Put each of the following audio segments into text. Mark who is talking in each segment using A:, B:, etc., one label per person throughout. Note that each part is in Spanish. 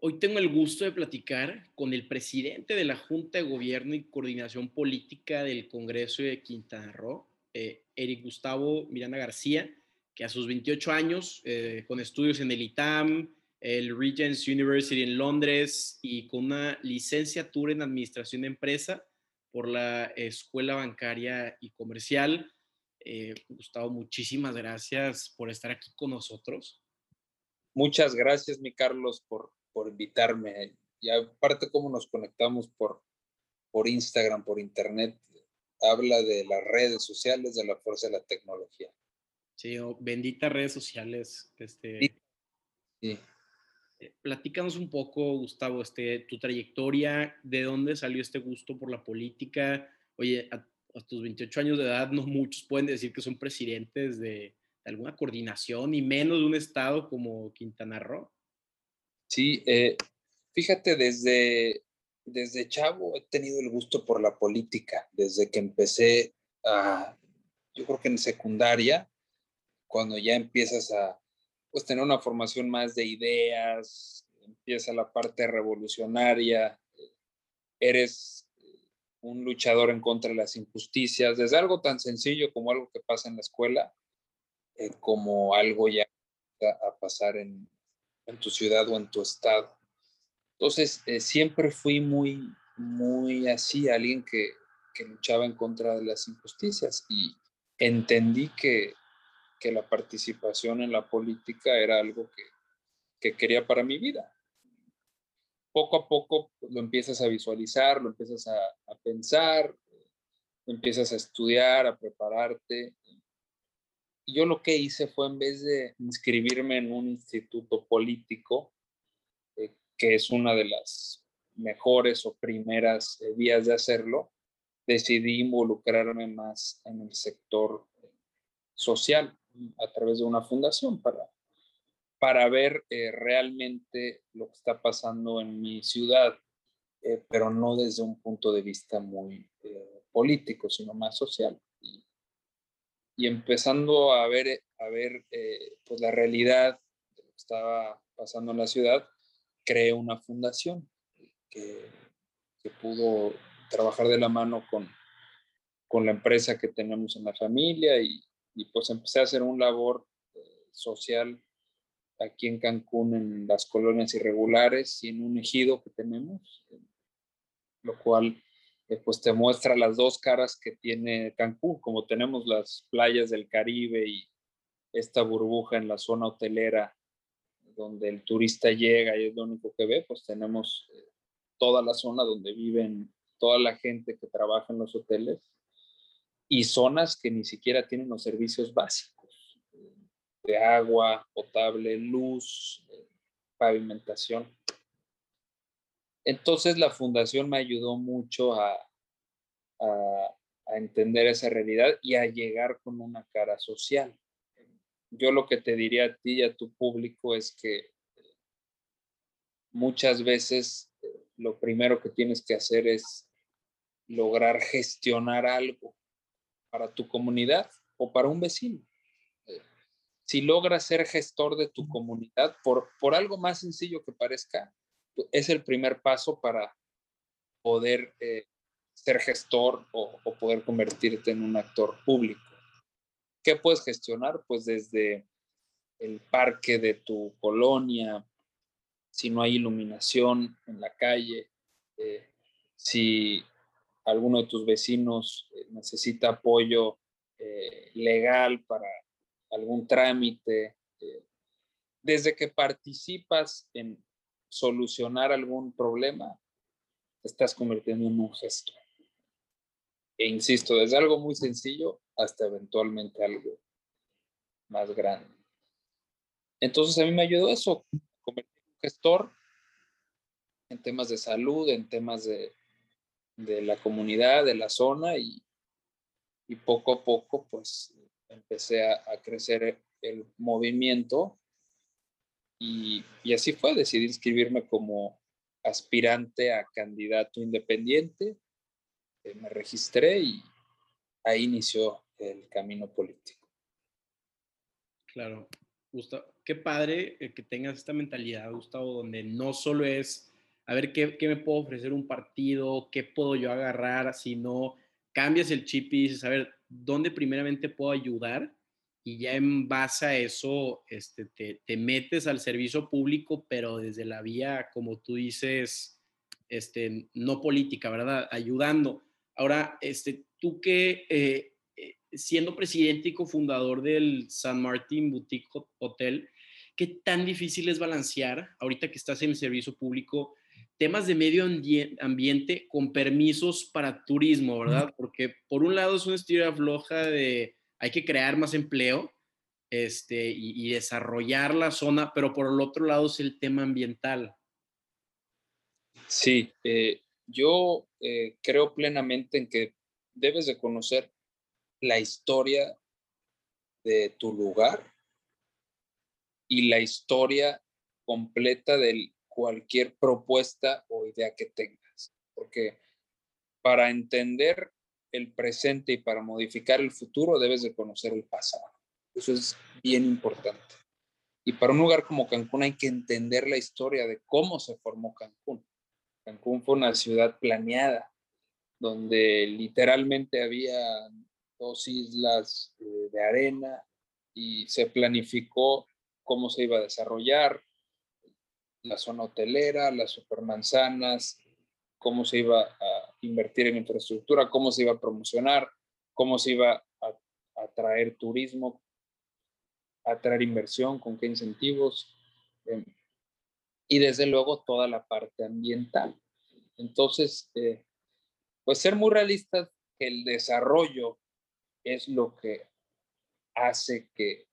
A: Hoy tengo el gusto de platicar con el presidente de la Junta de Gobierno y Coordinación Política del Congreso de Quintana Roo, eh, Eric Gustavo Miranda García, que a sus 28 años, eh, con estudios en el ITAM, el Regents University en Londres y con una licenciatura en Administración de Empresa por la Escuela Bancaria y Comercial. Eh, Gustavo, muchísimas gracias por estar aquí con nosotros.
B: Muchas gracias, mi Carlos, por, por invitarme. Y aparte, cómo nos conectamos por, por Instagram, por Internet, habla de las redes sociales, de la fuerza de la tecnología.
A: Sí, oh, benditas redes sociales. Este, sí. Eh, platícanos un poco, Gustavo, este, tu trayectoria, de dónde salió este gusto por la política. Oye, a, tus 28 años de edad, no muchos pueden decir que son presidentes de, alguna coordinación y menos de un estado como Quintana Roo.
B: Sí, eh, fíjate, desde, desde chavo he tenido el gusto por la política, desde que empecé a, yo creo que en secundaria, cuando ya empiezas a pues, tener una formación más de ideas, empieza la parte revolucionaria, eres un luchador en contra de las injusticias, desde algo tan sencillo como algo que pasa en la escuela, eh, como algo ya a pasar en, en tu ciudad o en tu estado. Entonces, eh, siempre fui muy, muy así, alguien que, que, luchaba en contra de las injusticias y entendí que, que la participación en la política era algo que, que quería para mi vida. Poco a poco lo empiezas a visualizar, lo empiezas a, a pensar, empiezas a estudiar, a prepararte. Yo lo que hice fue en vez de inscribirme en un instituto político, que es una de las mejores o primeras eh, vías de hacerlo, decidí involucrarme más en el sector eh, social a través de una fundación para, para ver eh, realmente lo que está pasando en mi ciudad, pero no desde un punto de vista muy político, sino más social. Y, empezando a ver, a ver pues la realidad de lo que estaba pasando en la ciudad, creé una fundación que, que, pudo trabajar de la mano con, con la empresa que tenemos en la familia y, y pues empecé a hacer un labor eh, social aquí en Cancún en las colonias irregulares y en un ejido que tenemos, lo cual eh, pues te muestra las dos caras que tiene Cancún, como tenemos las playas del Caribe y esta burbuja en la zona hotelera donde el turista llega y es lo único que ve, pues tenemos eh, toda la zona donde viven toda la gente que trabaja en los hoteles y zonas que ni siquiera tienen los servicios básicos de agua potable, luz, pavimentación. Entonces la fundación me ayudó mucho a, entender esa realidad y a llegar con una cara social yo lo que te diría a ti y a tu público es que muchas veces lo primero que tienes que hacer es lograr gestionar algo para tu comunidad o para un vecino. Eh, si logras ser gestor de tu comunidad, por, por algo más sencillo que parezca, es el primer paso para poder eh, ser gestor o, poder convertirte en un actor público. ¿Qué puedes gestionar? Pues desde el parque de tu colonia, si no hay iluminación en la calle, eh, si alguno de tus vecinos eh, necesita apoyo legal para algún trámite, desde que participas en solucionar algún problema, te estás convirtiendo en un gestor. E insisto, desde algo muy sencillo hasta eventualmente algo más grande. Entonces a mí me ayudó eso, convertirme en un gestor en temas de salud, en temas de, de la comunidad, de la zona y, poco a poco pues empecé a crecer el movimiento y, así fue, decidí inscribirme como aspirante a candidato independiente, eh, me registré y ahí inició el camino político.
A: Claro, Gustavo, qué padre eh, que tengas esta mentalidad, Gustavo, donde no solo es a ver qué, qué me puedo ofrecer un partido, qué puedo yo agarrar, sino cambias el chip y dices, a ver, ¿dónde primeramente puedo ayudar? Y ya en base a eso este, te, te metes al servicio público, pero desde la vía, como tú dices, este, no política, ¿verdad? Ayudando. Ahora, este, tú que eh, eh, siendo presidente y cofundador del San Martín Boutique Hotel, ¿qué tan difícil es balancear, ahorita que estás en el servicio público, temas de medio ambiente con permisos para turismo, ¿verdad? Porque por un lado es una historia floja de hay que crear más empleo este, y, desarrollar la zona, pero por el otro lado es el tema ambiental.
B: Sí, eh, yo eh, creo plenamente en que debes de conocer la historia de tu lugar y la historia completa de cualquier propuesta o idea que tengas. Porque para entender el presente y para modificar el futuro debes de conocer el pasado. Eso es bien importante. Y para un lugar como Cancún hay que entender la historia de cómo se formó Cancún. Cancún fue una ciudad planeada, donde literalmente había dos islas eh, de arena y se planificó cómo se iba a desarrollar la zona hotelera, las supermanzanas, cómo se iba a invertir en infraestructura, cómo se iba a promocionar, cómo se iba a atraer turismo, atraer inversión, con qué incentivos. Em, y desde luego toda la parte ambiental. Entonces, eh, pues ser muy realistas el desarrollo es lo que hace que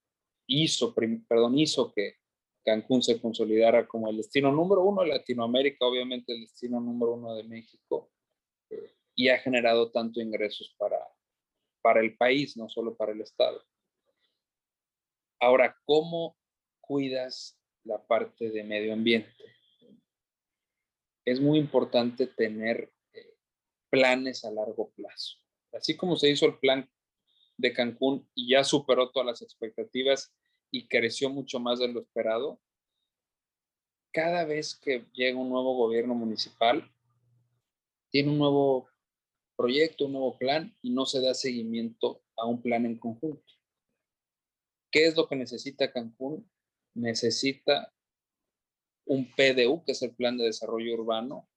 B: hizo, perdón, hizo que Cancún se consolidara como el destino número uno de Latinoamérica, obviamente el destino número uno de México, eh, y ha generado tanto ingresos para, para el país, no solo para el Estado. Ahora, ¿cómo cuidas la parte de medio ambiente. Es muy importante tener eh, planes a largo plazo. Así como se hizo el plan de Cancún y ya superó todas las expectativas y creció mucho más de lo esperado, cada vez que llega un nuevo gobierno municipal, tiene un nuevo proyecto, un nuevo plan y no se da seguimiento a un plan en conjunto. ¿Qué es lo que necesita Cancún? necesita un PDU, que es el Plan de Desarrollo Urbano,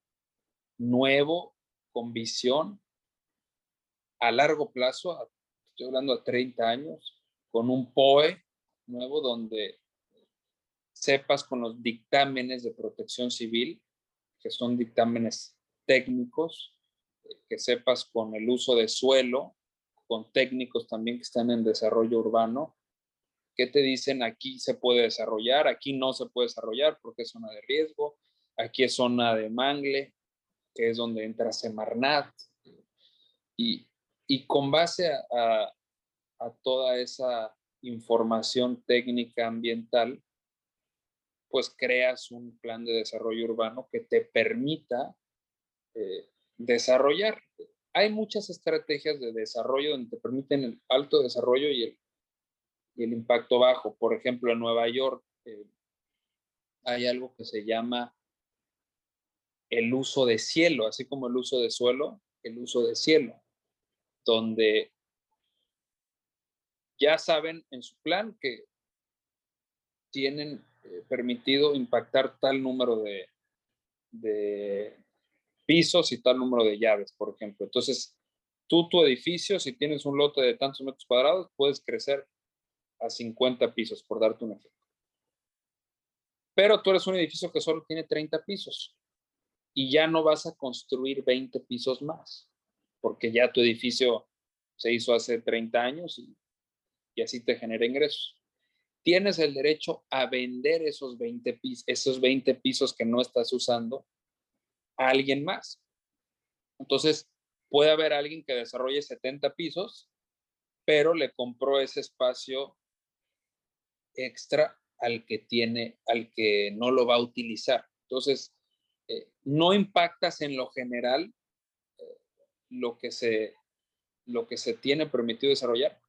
B: nuevo, con visión a largo plazo, estoy hablando de 30 años, con un POE nuevo donde sepas con los dictámenes de protección civil, que son dictámenes técnicos, que sepas con el uso de suelo, con técnicos también que están en desarrollo urbano, ¿Qué te dicen aquí se puede desarrollar, aquí no se puede desarrollar porque es zona de riesgo, aquí es zona de mangle, que es donde entra Semarnat. Y, y con base a, a, toda esa información técnica ambiental, pues creas un plan de desarrollo urbano que te permita eh, desarrollar. Hay muchas estrategias de desarrollo donde te permiten el alto desarrollo y el y el impacto bajo. Por ejemplo, en Nueva York eh, hay algo que se llama el uso de cielo, así como el uso de suelo, el uso de cielo, donde ya saben en su plan que tienen eh, permitido impactar tal número de, de pisos y tal número de llaves, por ejemplo. Entonces, tú, tu edificio, si tienes un lote de tantos metros cuadrados, puedes crecer a 50 pisos, por darte un ejemplo. Pero tú eres un edificio que solo tiene 30 pisos y ya no vas a construir 20 pisos más, porque ya tu edificio se hizo hace 30 años y, y así te genera ingresos. Tienes el derecho a vender esos 20, pisos, esos 20 pisos que no estás usando a alguien más. Entonces, puede haber alguien que desarrolle 70 pisos, pero le compró ese espacio extra al que tiene, al que no lo va a utilizar. Entonces, eh, no impactas en lo general eh, lo, que se, lo que se tiene permitido desarrollar,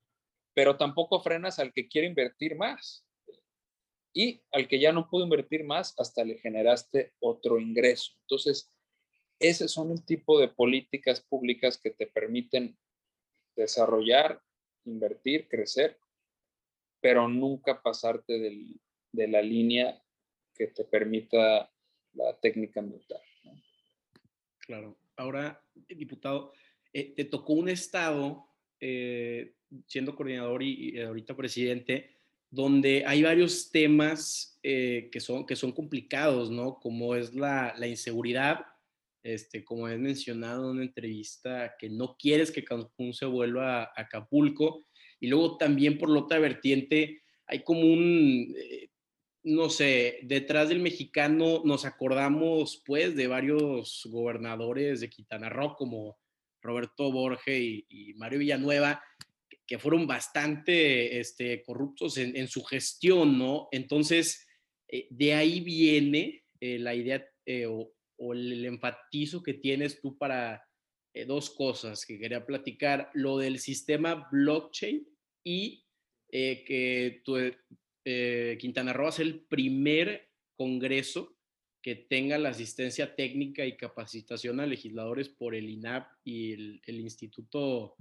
B: pero tampoco frenas al que quiere invertir más. y al que ya no pudo invertir más, hasta le generaste otro ingreso. Entonces, ese son el tipo de políticas públicas que te permiten desarrollar, invertir, crecer, pero nunca pasarte de la línea que te permita la técnica militar.
A: Claro. Ahora, diputado, eh, te tocó un estado, eh, siendo coordinador y, ahorita presidente, donde hay varios temas eh, que, son, que son complicados, ¿no? Como es la, la inseguridad, este, como has mencionado en una entrevista, que no quieres que Cancún se vuelva a Acapulco. Y luego también por la otra vertiente hay como un, eh, no sé, detrás del mexicano nos acordamos pues de varios gobernadores de Quintana Roo como Roberto Borge y, Mario Villanueva, que fueron bastante este, corruptos en, su gestión, ¿no? Entonces, eh, de ahí viene eh, la idea o, o el enfatizo que tienes tú para eh, dos cosas que quería platicar, lo del sistema blockchain y eh, que eh, Quintana Roo es el primer congreso que tenga la asistencia técnica y capacitación a legisladores por el INAP y el Instituto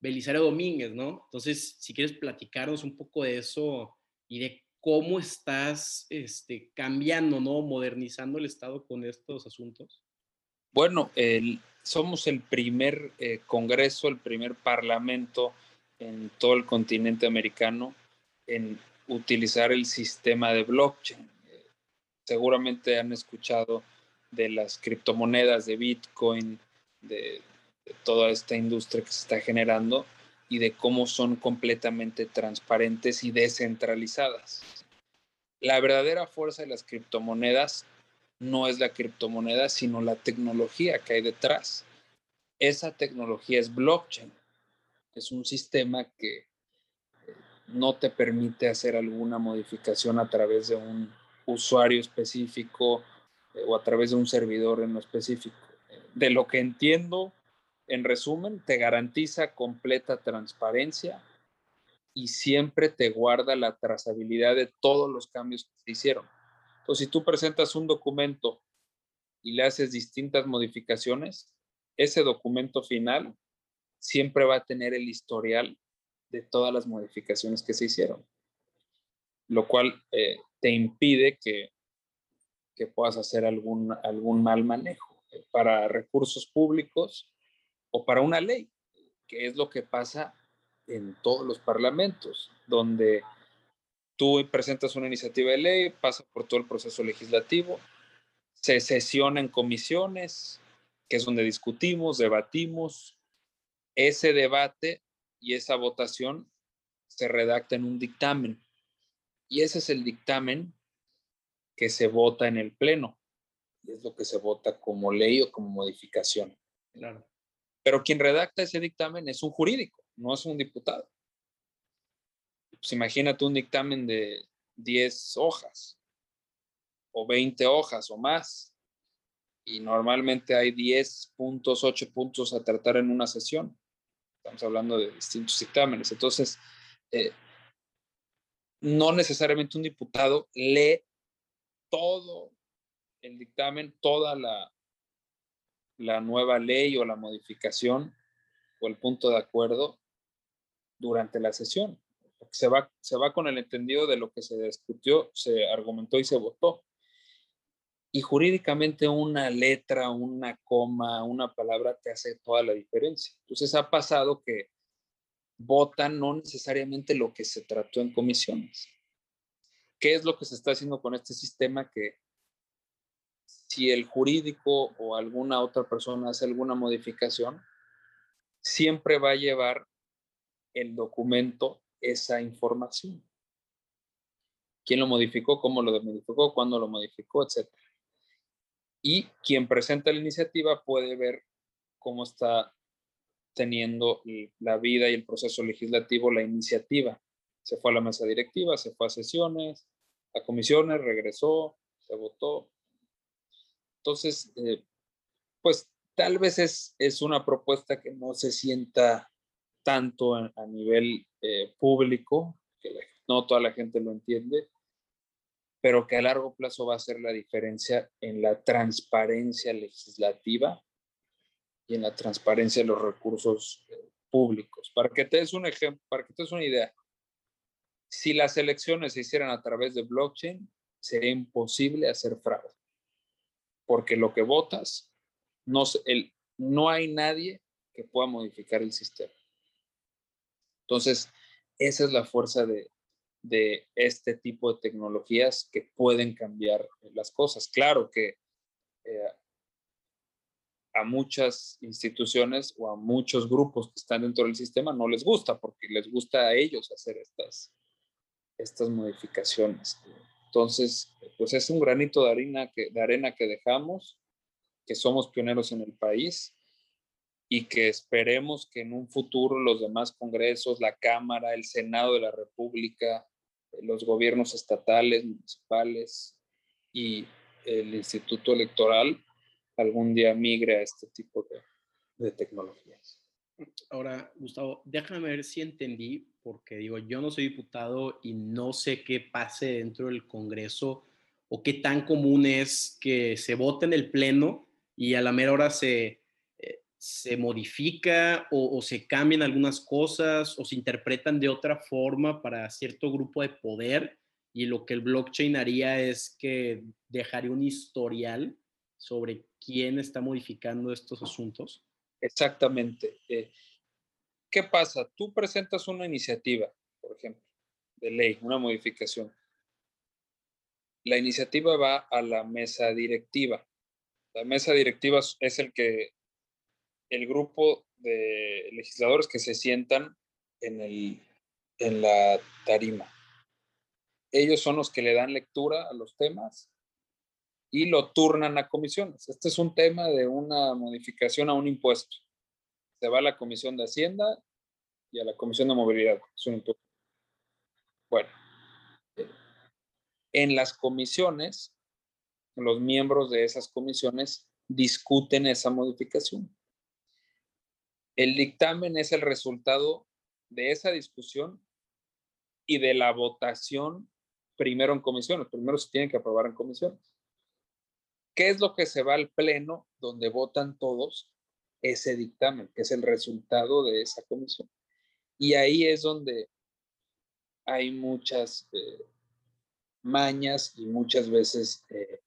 A: Belisario Domínguez, ¿no? Entonces, si quieres platicarnos un poco de eso y de cómo estás este, cambiando, ¿no? Modernizando el Estado con estos asuntos.
B: Bueno, somos el primer eh, Congreso, el primer Parlamento en todo el continente americano en utilizar el sistema de blockchain. seguramente han escuchado de las criptomonedas, de Bitcoin, de toda esta industria que se está generando y de cómo son completamente transparentes y descentralizadas. La verdadera fuerza de las criptomonedas no es la criptomoneda, sino la tecnología que hay detrás. Esa tecnología es blockchain. Es un sistema que eh, no te permite hacer alguna modificación a través de un usuario específico eh, o a través de un servidor en lo específico. De lo que entiendo, en resumen, te garantiza completa transparencia y siempre te guarda la trazabilidad de todos los cambios que se hicieron. Entonces, si tú presentas un documento y le haces distintas modificaciones, ese documento final siempre va a tener el historial de todas las modificaciones que se hicieron, lo cual eh, te impide que, que puedas hacer algún, algún mal manejo para recursos públicos o para una ley, que es lo que pasa en todos los parlamentos, donde tú presentas una iniciativa de ley, pasa por todo el proceso legislativo, se sesiona en comisiones, que es donde discutimos, debatimos. Ese debate y esa votación se redacta en un dictamen. Y ese es el dictamen que se vota en el Pleno. Y es lo que se vota como ley o como modificación. Claro. Pero quien redacta ese dictamen es un jurídico, no es un diputado. Pues imagínate un dictamen de 10 hojas o 20 hojas o más. Y normalmente hay 10 puntos, 8 puntos a tratar en una sesión. Estamos hablando de distintos dictámenes. Entonces, eh, no necesariamente un diputado lee todo el dictamen, toda la, la nueva ley o la modificación o el punto de acuerdo durante la sesión. Se va, se va con el entendido de lo que se discutió, se argumentó y se votó. Y jurídicamente una letra, una coma, una palabra te hace toda la diferencia. Entonces ha pasado que votan no necesariamente lo que se trató en comisiones. ¿Qué es lo que se está haciendo con este sistema que si el jurídico o alguna otra persona hace alguna modificación, siempre va a llevar el documento esa información. ¿Quién lo modificó? ¿Cómo lo modificó? ¿Cuándo lo modificó? Etcétera. Y quien presenta la iniciativa puede ver cómo está teniendo la vida y el proceso legislativo la iniciativa. Se fue a la mesa directiva, se fue a sesiones, a comisiones, regresó, se votó, entonces, eh, pues tal vez es, es una propuesta que no se sienta tanto a, nivel eh, público, que no toda la gente lo entiende, pero que a largo plazo va a ser la diferencia en la transparencia legislativa y en la transparencia de los recursos eh, públicos. Para que te des un ejemplo, para que te des una idea, si las elecciones se hicieran a través de blockchain, sería imposible hacer fraude, porque lo que votas, no, no hay nadie que pueda modificar el sistema. Entonces, esa es la fuerza de, de este tipo de tecnologías que pueden cambiar las cosas. Claro que eh, a muchas instituciones o a muchos grupos que están dentro del sistema no les gusta porque les gusta a ellos hacer estas, estas modificaciones. Entonces, pues es un granito de arena que, dejamos, que somos pioneros en el país y que esperemos que en un futuro los demás congresos, la Cámara, el Senado de la República, los gobiernos estatales, municipales y el Instituto Electoral algún día migre a este tipo de, de tecnologías.
A: Ahora, Gustavo, déjame ver si entendí, porque digo, yo no soy diputado y no sé qué pase dentro del Congreso o qué tan común es que se vote en el Pleno y a la mera hora se, se modifica o, se cambian algunas cosas o se interpretan de otra forma para cierto grupo de poder y lo que el blockchain haría es que dejaría un historial sobre quién está modificando estos asuntos.
B: Exactamente. Eh, ¿Qué pasa? Tú presentas una iniciativa, por ejemplo, de ley, una modificación. La iniciativa va a la mesa directiva. La mesa directiva es el que el grupo de legisladores que se sientan en, el, en la tarima. Ellos son los que le dan lectura a los temas y lo turnan a comisiones. Este es un tema de una modificación a un impuesto. Se va a la Comisión de Hacienda y a la Comisión de Movilidad. Bueno, en las comisiones, los miembros de esas comisiones discuten esa modificación. El dictamen es el resultado de esa discusión y de la votación primero en comisiones. Primero se tiene que aprobar en comisiones. ¿Qué es lo que se va al pleno donde votan todos ese dictamen, que es el resultado de esa comisión? Y ahí es donde hay muchas eh, mañas y muchas veces eh,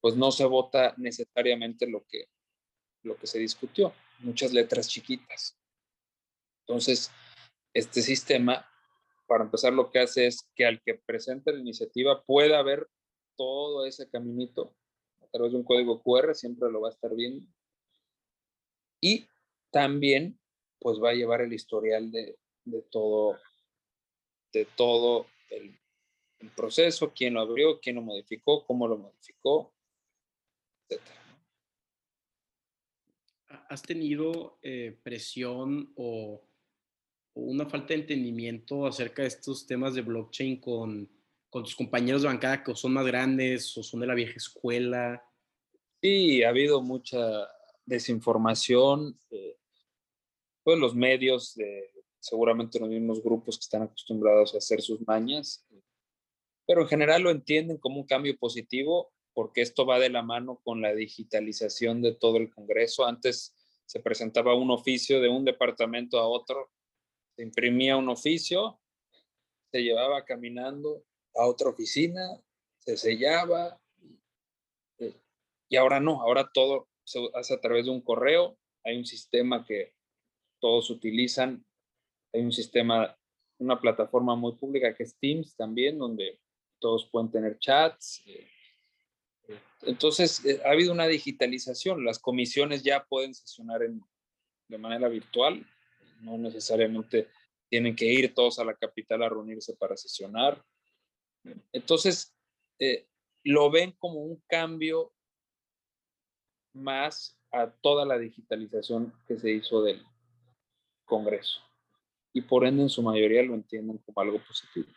B: pues no se vota necesariamente lo que, lo que se discutió muchas letras chiquitas. Entonces, este sistema, para empezar, lo que hace es que al que presente la iniciativa pueda ver todo ese caminito a través de un código QR, siempre lo va a estar viendo. Y también, pues va a llevar el historial de, todo, de todo el, el proceso, quién lo abrió, quién lo modificó, cómo lo modificó, etc.
A: ¿Has tenido eh, presión o, una falta de entendimiento acerca de estos temas de blockchain con, con tus compañeros de bancada que son más grandes o son de la vieja escuela?
B: Sí, ha habido mucha desinformación. Eh, pues los medios, seguramente los mismos grupos que están acostumbrados a hacer sus mañas, pero en general lo entienden como un cambio positivo porque esto va de la mano con la digitalización de todo el Congreso. Antes se presentaba un oficio de un departamento a otro, se imprimía un oficio, se llevaba caminando a otra oficina, se sellaba, y ahora no, ahora todo se hace a través de un correo, hay un sistema que todos utilizan, hay un sistema, una plataforma muy pública que es Teams también, donde todos pueden tener chats. Eh, entonces, eh, ha habido una digitalización. Las comisiones ya pueden sesionar de manera virtual. No necesariamente tienen que ir todos a la capital a reunirse para sesionar. Entonces, eh, lo ven como un cambio más a toda la digitalización que se hizo del Congreso. Y por ende, en su mayoría lo entienden como algo positivo.